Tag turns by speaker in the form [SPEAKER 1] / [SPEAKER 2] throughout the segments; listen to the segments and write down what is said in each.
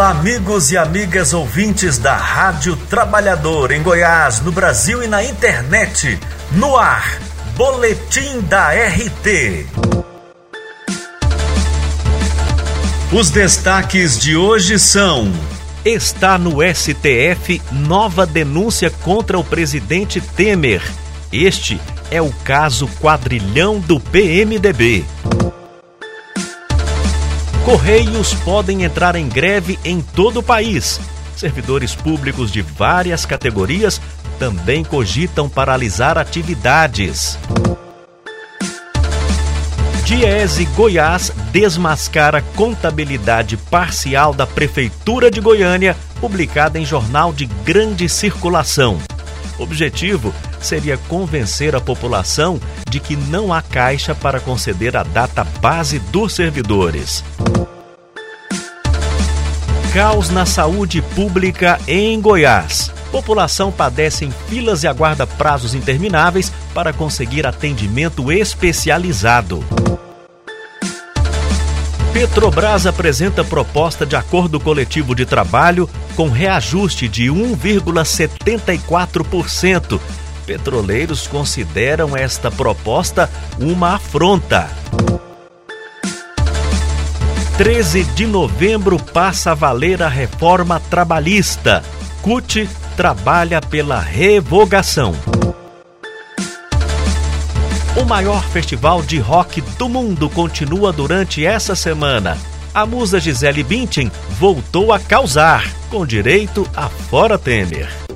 [SPEAKER 1] Olá, amigos e amigas ouvintes da Rádio Trabalhador em Goiás, no Brasil e na internet. No ar, Boletim da RT. Os destaques de hoje são: Está no STF nova denúncia contra o presidente Temer. Este é o caso quadrilhão do PMDB. Correios podem entrar em greve em todo o país. Servidores públicos de várias categorias também cogitam paralisar atividades. Diese Goiás desmascara contabilidade parcial da Prefeitura de Goiânia, publicada em jornal de grande circulação. Objetivo seria convencer a população de que não há caixa para conceder a data base dos servidores. Caos na saúde pública em Goiás. População padece em filas e aguarda prazos intermináveis para conseguir atendimento especializado. Petrobras apresenta proposta de acordo coletivo de trabalho com reajuste de 1,74%. Petroleiros consideram esta proposta uma afronta. 13 de novembro passa a valer a reforma trabalhista. CUT trabalha pela revogação. O maior festival de rock do mundo continua durante essa semana. A musa Gisele Bündchen voltou a causar, com direito a fora Temer.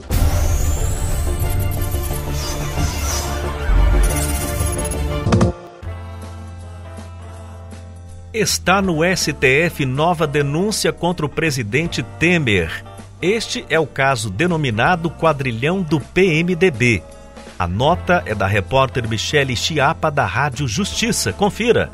[SPEAKER 1] Está no STF nova denúncia contra o presidente Temer. Este é o caso denominado quadrilhão do PMDB. A nota é da repórter Michele Chiapa, da Rádio Justiça. Confira.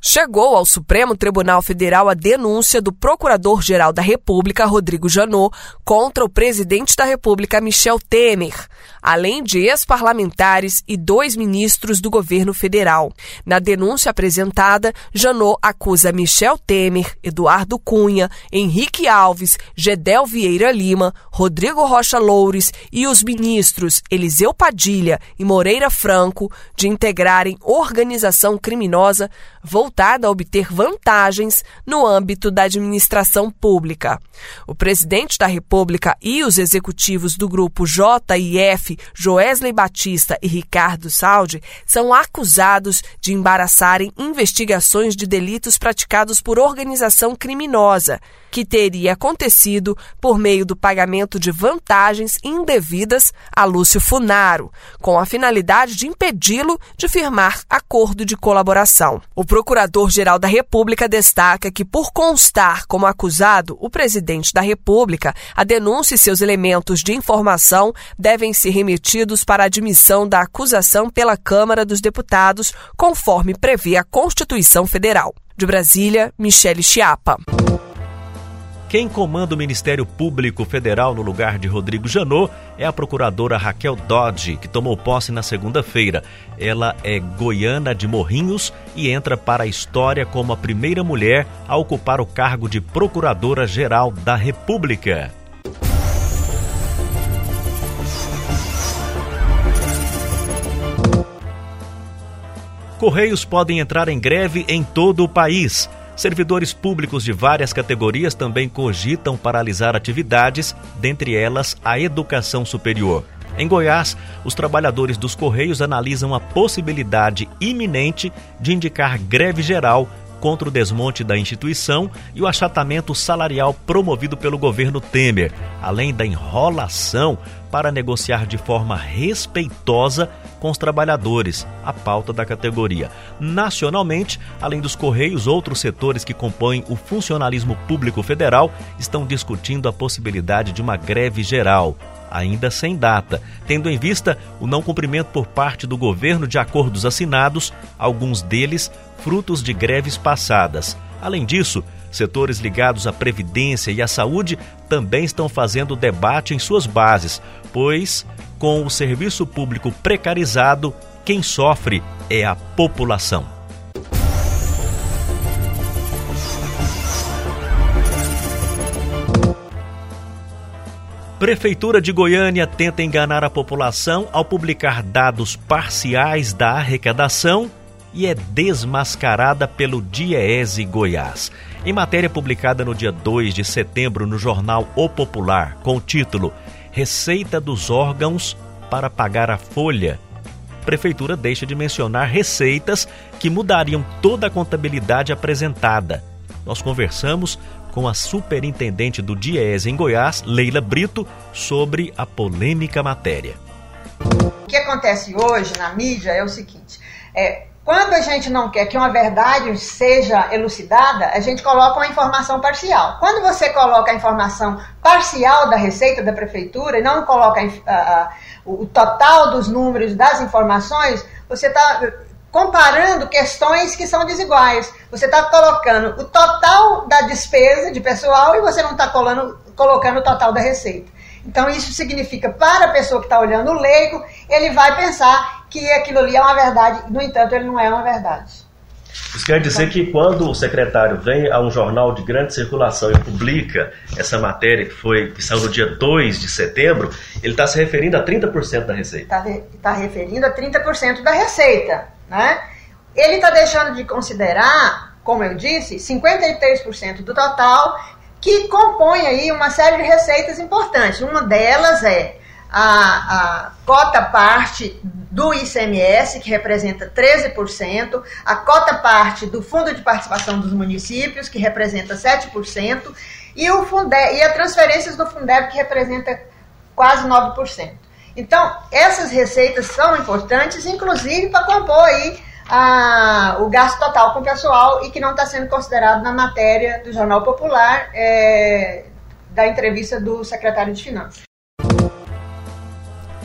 [SPEAKER 2] Chegou ao Supremo Tribunal Federal a denúncia do Procurador-Geral da República, Rodrigo Janot, contra o presidente da República, Michel Temer, além de ex-parlamentares e dois ministros do governo federal. Na denúncia apresentada, Janot acusa Michel Temer, Eduardo Cunha, Henrique Alves, Gedel Vieira Lima, Rodrigo Rocha Loures e os ministros Eliseu Padilha e Moreira Franco de integrarem organização criminosa voltada a obter vantagens no âmbito da administração pública. O presidente da República e os executivos do grupo JIF, Joesley Batista e Ricardo Saldi, são acusados de embaraçarem investigações de delitos praticados por organização criminosa, que teria acontecido por meio do pagamento de vantagens indevidas a Lúcio Funaro, com a finalidade de impedi-lo de firmar acordo de colaboração. O Procurador-Geral da República destaca que, por constar como acusado o presidente da República, a denúncia e seus elementos de informação devem ser remetidos para admissão da acusação pela Câmara dos Deputados, conforme prevê a Constituição Federal. De Brasília, Michele Chiapa.
[SPEAKER 1] Quem comanda o Ministério Público Federal no lugar de Rodrigo Janot é a procuradora Raquel Dodge, que tomou posse na segunda-feira. Ela é goiana de Morrinhos e entra para a história como a primeira mulher a ocupar o cargo de Procuradora-Geral da República. Correios podem entrar em greve em todo o país. Servidores públicos de várias categorias também cogitam paralisar atividades, dentre elas a educação superior. Em Goiás, os trabalhadores dos Correios analisam a possibilidade iminente de indicar greve geral contra o desmonte da instituição e o achatamento salarial promovido pelo governo Temer, além da enrolação para negociar de forma respeitosa com os trabalhadores, a pauta da categoria. Nacionalmente, além dos Correios, outros setores que compõem o funcionalismo público federal estão discutindo a possibilidade de uma greve geral ainda sem data, tendo em vista o não cumprimento por parte do governo de acordos assinados, alguns deles frutos de greves passadas. Além disso, setores ligados à previdência e à saúde também estão fazendo debate em suas bases, pois, com o serviço público precarizado, quem sofre é a população. Prefeitura de Goiânia tenta enganar a população ao publicar dados parciais da arrecadação e é desmascarada pelo Diese Goiás. Em matéria publicada no dia 2 de setembro no jornal O Popular, com o título Receita dos órgãos para pagar a folha, Prefeitura deixa de mencionar receitas que mudariam toda a contabilidade apresentada. Nós conversamos com a superintendente do Diese em Goiás, Leila Brito, sobre a polêmica matéria.
[SPEAKER 3] O que acontece hoje na mídia é o seguinte: é, quando a gente não quer que uma verdade seja elucidada, a gente coloca uma informação parcial. Quando você coloca a informação parcial da receita da prefeitura e não coloca a, o total dos números das informações, você está comparando questões que são desiguais. Você está colocando o total da despesa de pessoal e você não está colocando o total da receita. Então, isso significa, para a pessoa que está olhando o leigo, ele vai pensar que aquilo ali é uma verdade, no entanto, ele não é uma verdade.
[SPEAKER 1] Isso quer dizer que quando o secretário vem a um jornal de grande circulação e publica essa matéria que foi que saiu no dia 2 de setembro, ele está se referindo a 30% da receita.
[SPEAKER 3] Está tá referindo a 30% da receita. Né? Ele está deixando de considerar, como eu disse, 53% do total que compõe aí uma série de receitas importantes. Uma delas é a, a cota parte do ICMS, que representa 13%, a cota parte do Fundo de Participação dos Municípios, que representa 7%, e, o Funde, e as transferências do Fundeb, que representa quase 9%. Então, essas receitas são importantes, inclusive para compor aí a, o gasto total com o pessoal e que não está sendo considerado na matéria do Jornal Popular é, da entrevista do secretário de Finanças.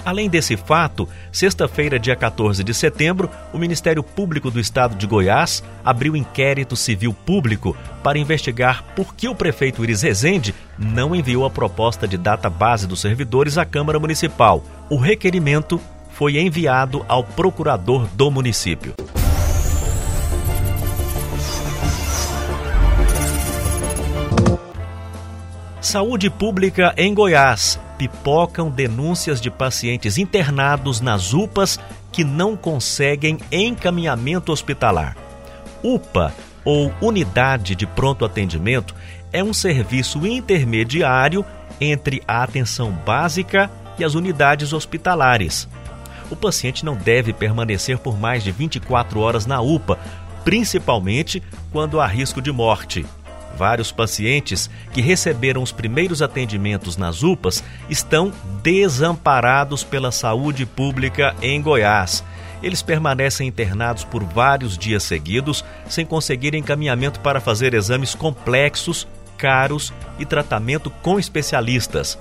[SPEAKER 1] Além desse fato, sexta-feira, dia 14 de setembro, o Ministério Público do Estado de Goiás abriu inquérito civil público para investigar por que o prefeito Iris Rezende não enviou a proposta de data base dos servidores à Câmara Municipal. O requerimento foi enviado ao procurador do município. Saúde Pública em Goiás. Pipocam denúncias de pacientes internados nas UPAs que não conseguem encaminhamento hospitalar. UPA, ou Unidade de Pronto Atendimento, é um serviço intermediário entre a atenção básica e as unidades hospitalares. O paciente não deve permanecer por mais de 24 horas na UPA, principalmente quando há risco de morte. Vários pacientes que receberam os primeiros atendimentos nas UPAs estão desamparados pela saúde pública em Goiás. Eles permanecem internados por vários dias seguidos, sem conseguir encaminhamento para fazer exames complexos, caros e tratamento com especialistas.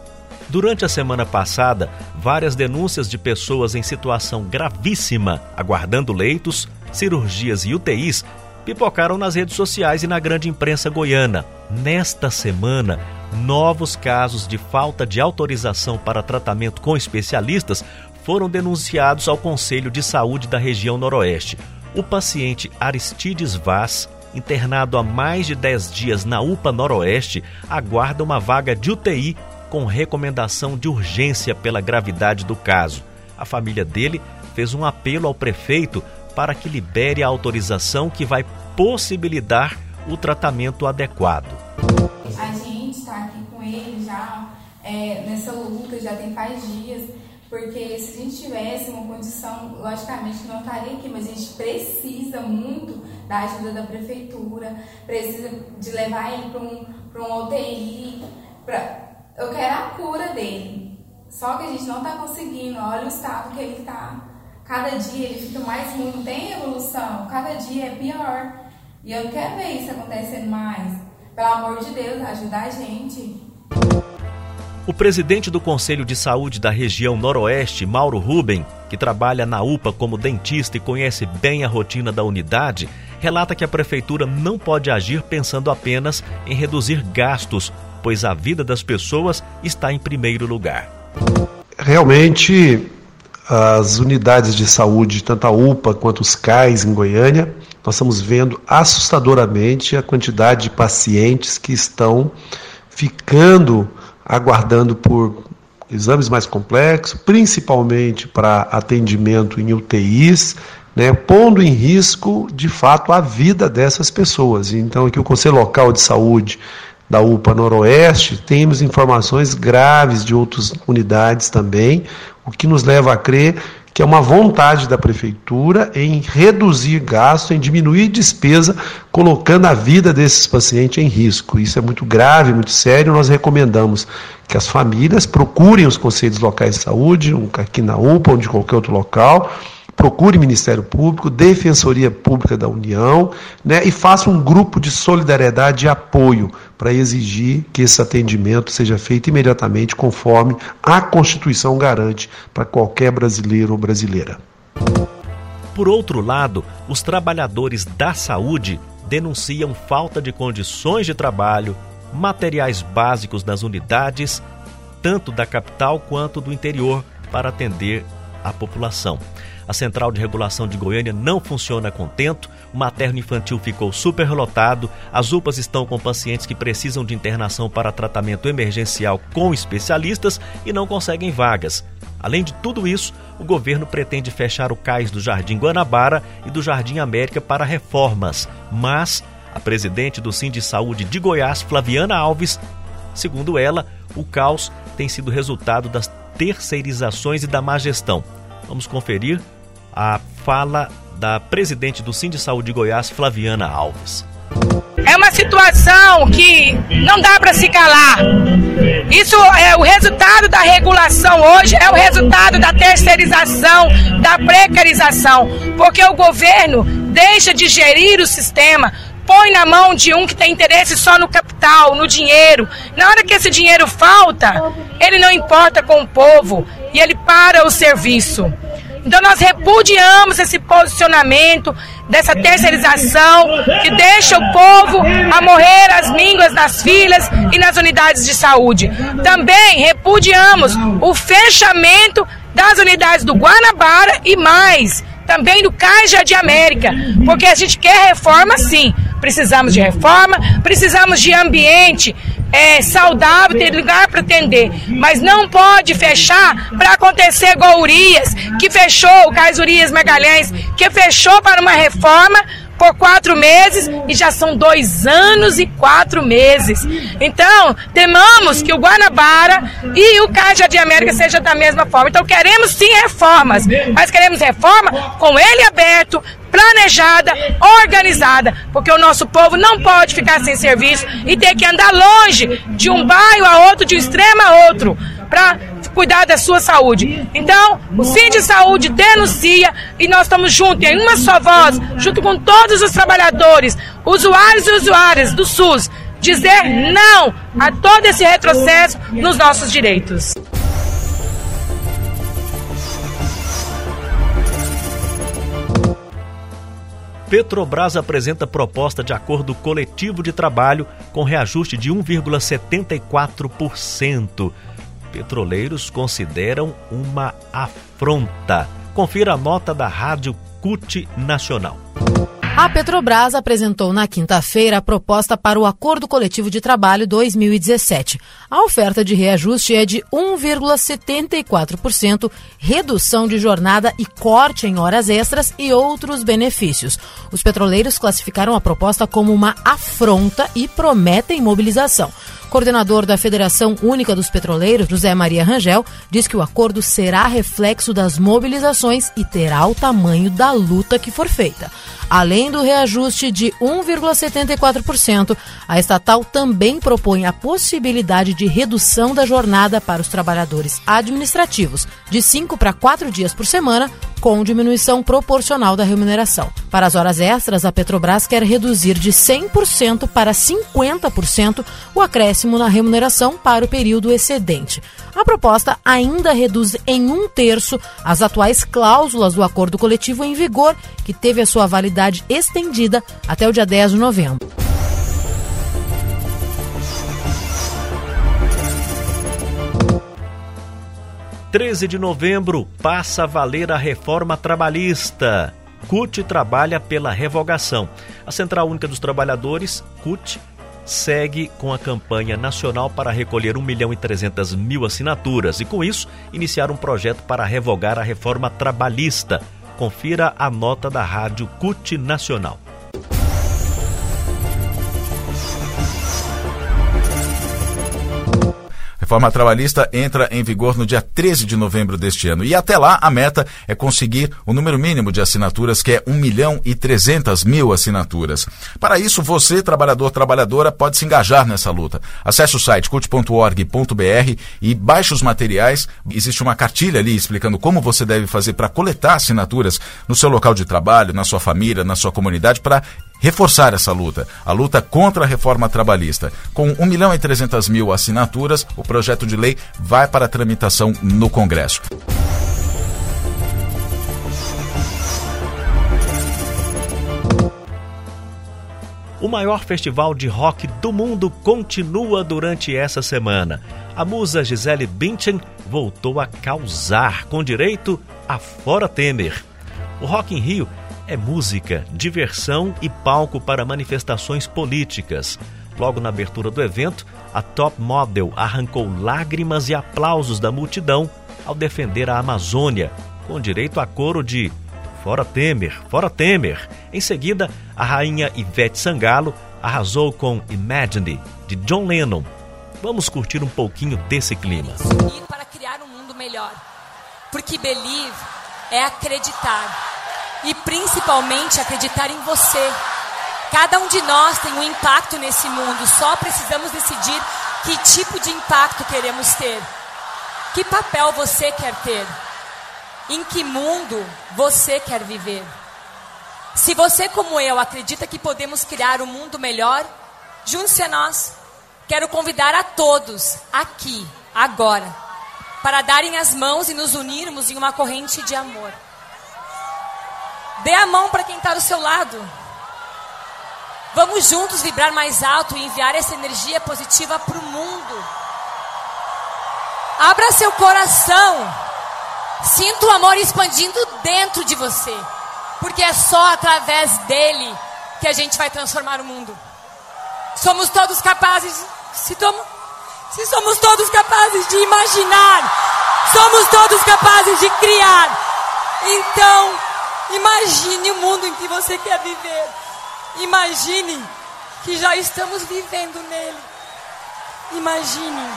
[SPEAKER 1] Durante a semana passada, várias denúncias de pessoas em situação gravíssima, aguardando leitos, cirurgias e UTIs, pipocaram nas redes sociais e na grande imprensa goiana. Nesta semana, novos casos de falta de autorização para tratamento com especialistas foram denunciados ao Conselho de Saúde da região Noroeste. O paciente Aristides Vaz, internado há mais de 10 dias na UPA Noroeste, aguarda uma vaga de UTI com recomendação de urgência pela gravidade do caso. A família dele fez um apelo ao prefeito para que libere a autorização que vai possibilitar o tratamento adequado.
[SPEAKER 4] A gente está aqui com ele já é, nessa luta, já tem faz dias, porque se a gente tivesse uma condição, logicamente não estaria aqui, mas a gente precisa muito da ajuda da prefeitura, precisa de levar ele para um, um UTI. Eu quero a cura dele, só que a gente não está conseguindo, olha o estado que ele está. Cada dia ele fica mais ruim, não tem evolução, cada dia é pior. E eu não quero ver isso acontecendo mais. Pelo amor de Deus, ajuda a gente.
[SPEAKER 1] O presidente do Conselho de Saúde da região Noroeste, Mauro Ruben, que trabalha na UPA como dentista e conhece bem a rotina da unidade, relata que a prefeitura não pode agir pensando apenas em reduzir gastos, pois a vida das pessoas está em primeiro lugar.
[SPEAKER 5] Realmente, as unidades de saúde, tanto a UPA quanto os CAIS em Goiânia, nós estamos vendo assustadoramente a quantidade de pacientes que estão ficando aguardando por exames mais complexos, principalmente para atendimento em UTIs, né, pondo em risco, de fato, a vida dessas pessoas. Então, aqui o Conselho Local de Saúde da UPA Noroeste, temos informações graves de outras unidades também, o que nos leva a crer que é uma vontade da prefeitura em reduzir gasto, em diminuir despesa, colocando a vida desses pacientes em risco. Isso é muito grave, muito sério. Nós recomendamos que as famílias procurem os conselhos locais de saúde, aqui na UPA ou de qualquer outro local, procure Ministério Público, Defensoria Pública da União, né, e faça um grupo de solidariedade e apoio para exigir que esse atendimento seja feito imediatamente conforme a Constituição garante para qualquer brasileiro ou brasileira.
[SPEAKER 1] Por outro lado, os trabalhadores da saúde denunciam falta de condições de trabalho, materiais básicos nas unidades, tanto da capital quanto do interior, para atender a população. A central de regulação de Goiânia não funciona contento, o materno infantil ficou superlotado, as UPAs estão com pacientes que precisam de internação para tratamento emergencial com especialistas e não conseguem vagas. Além de tudo isso, o governo pretende fechar o cais do Jardim Guanabara e do Jardim América para reformas, mas a presidente do Sim de Saúde de Goiás, Flaviana Alves, segundo ela, o caos tem sido resultado das terceirizações e da má gestão. Vamos conferir a fala da presidente do Sim de Saúde de Goiás, Flaviana Alves.
[SPEAKER 6] É uma situação que não dá para se calar. Isso é o resultado da regulação hoje, é o resultado da terceirização, da precarização, porque o governo deixa de gerir o sistema, põe na mão de um que tem interesse só no capital, no dinheiro. Na hora que esse dinheiro falta, ele não importa com o povo e ele para o serviço. Então nós repudiamos esse posicionamento dessa terceirização que deixa o povo a morrer as mínguas nas filas e nas unidades de saúde. Também repudiamos o fechamento das unidades do Guanabara e mais, também do Caixa de América, porque a gente quer reforma sim. Precisamos de reforma, precisamos de ambiente é, saudável, ter lugar para atender. Mas não pode fechar para acontecer igual Urias, que fechou, o Cais Urias Magalhães, que fechou para uma reforma por quatro meses e já são dois anos e quatro meses. Então, temamos que o Guanabara e o Caixa de América seja da mesma forma. Então, queremos sim reformas, mas queremos reforma com ele aberto, planejada, organizada, porque o nosso povo não pode ficar sem serviço e ter que andar longe de um bairro a outro, de um extremo a outro, para cuidar da sua saúde. Então, o Sim de Saúde denuncia e nós estamos juntos em uma só voz, junto com todos os trabalhadores, usuários e usuárias do SUS, dizer não a todo esse retrocesso nos nossos direitos.
[SPEAKER 1] Petrobras apresenta proposta de acordo coletivo de trabalho com reajuste de 1,74%. Petroleiros consideram uma afronta. Confira a nota da Rádio CUT Nacional.
[SPEAKER 7] A Petrobras apresentou na quinta-feira a proposta para o Acordo Coletivo de Trabalho 2017. A oferta de reajuste é de 1,74%, redução de jornada e corte em horas extras e outros benefícios. Os petroleiros classificaram a proposta como uma afronta e prometem mobilização. Coordenador da Federação Única dos Petroleiros, José Maria Rangel, diz que o acordo será reflexo das mobilizações e terá o tamanho da luta que for feita. Além do reajuste de 1,74%, a estatal também propõe a possibilidade de redução da jornada para os trabalhadores administrativos, de 5 para 4 dias por semana, com diminuição proporcional da remuneração. Para as horas extras, a Petrobras quer reduzir de 100% para 50% o acréscimo na remuneração para o período excedente. A proposta ainda reduz em um terço as atuais cláusulas do acordo coletivo em vigor, que teve a sua validade estendida até o dia 10 de novembro.
[SPEAKER 1] 13 de novembro passa a valer a reforma trabalhista. CUT trabalha pela revogação. A Central Única dos Trabalhadores, CUT, segue com a campanha nacional para recolher 1 milhão e 300 mil assinaturas e, com isso, iniciar um projeto para revogar a reforma trabalhista. Confira a nota da Rádio CUT Nacional.
[SPEAKER 8] Reforma trabalhista entra em vigor no dia 13 de novembro deste ano. E até lá, a meta é conseguir o número mínimo de assinaturas, que é 1 milhão e 300 mil assinaturas. Para isso, você, trabalhador, trabalhadora, pode se engajar nessa luta. Acesse o site cult.org.br e baixe os materiais. Existe uma cartilha ali explicando como você deve fazer para coletar assinaturas no seu local de trabalho, na sua família, na sua comunidade, para reforçar essa luta, a luta contra a reforma trabalhista. Com 1 milhão e 300 mil assinaturas, o projeto de lei vai para tramitação no Congresso.
[SPEAKER 1] O maior festival de rock do mundo continua durante essa semana. A musa Gisele Bündchen voltou a causar, com direito a Fora Temer. O Rock in Rio é música, diversão e palco para manifestações políticas. Logo na abertura do evento, a top model arrancou lágrimas e aplausos da multidão ao defender a Amazônia, com direito a coro de Fora Temer, Fora Temer. Em seguida, a rainha Ivete Sangalo arrasou com Imagine, de John Lennon. Vamos curtir um pouquinho desse clima.
[SPEAKER 9] Para criar um mundo melhor. Porque believe é acreditar e principalmente acreditar em você. Cada um de nós tem um impacto nesse mundo, só precisamos decidir que tipo de impacto queremos ter. Que papel você quer ter? Em que mundo você quer viver? Se você, como eu, acredita que podemos criar um mundo melhor, junte-se a nós. Quero convidar a todos, aqui, agora, para darem as mãos e nos unirmos em uma corrente de amor. Dê a mão para quem está do seu lado. Vamos juntos vibrar mais alto e enviar essa energia positiva para o mundo. Abra seu coração. Sinta o amor expandindo dentro de você. Porque é só através dele que a gente vai transformar o mundo. Somos todos capazes. Se, tomo, se somos todos capazes de imaginar, somos todos capazes de criar. Então, Imagine o mundo em que você quer viver. Imagine que já estamos vivendo nele. Imagine.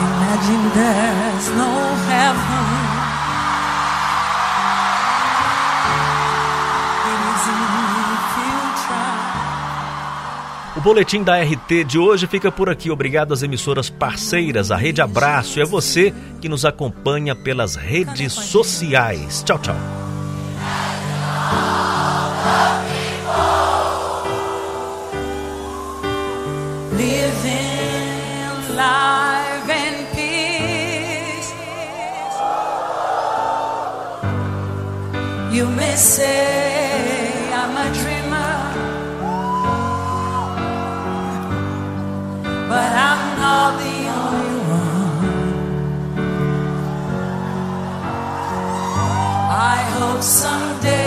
[SPEAKER 10] Imagine there's no heaven.
[SPEAKER 1] O boletim da RT de hoje fica por aqui. Obrigado às emissoras parceiras, a Rede Abraço. É você que nos acompanha pelas redes sociais. Tchau, tchau.
[SPEAKER 10] Say someday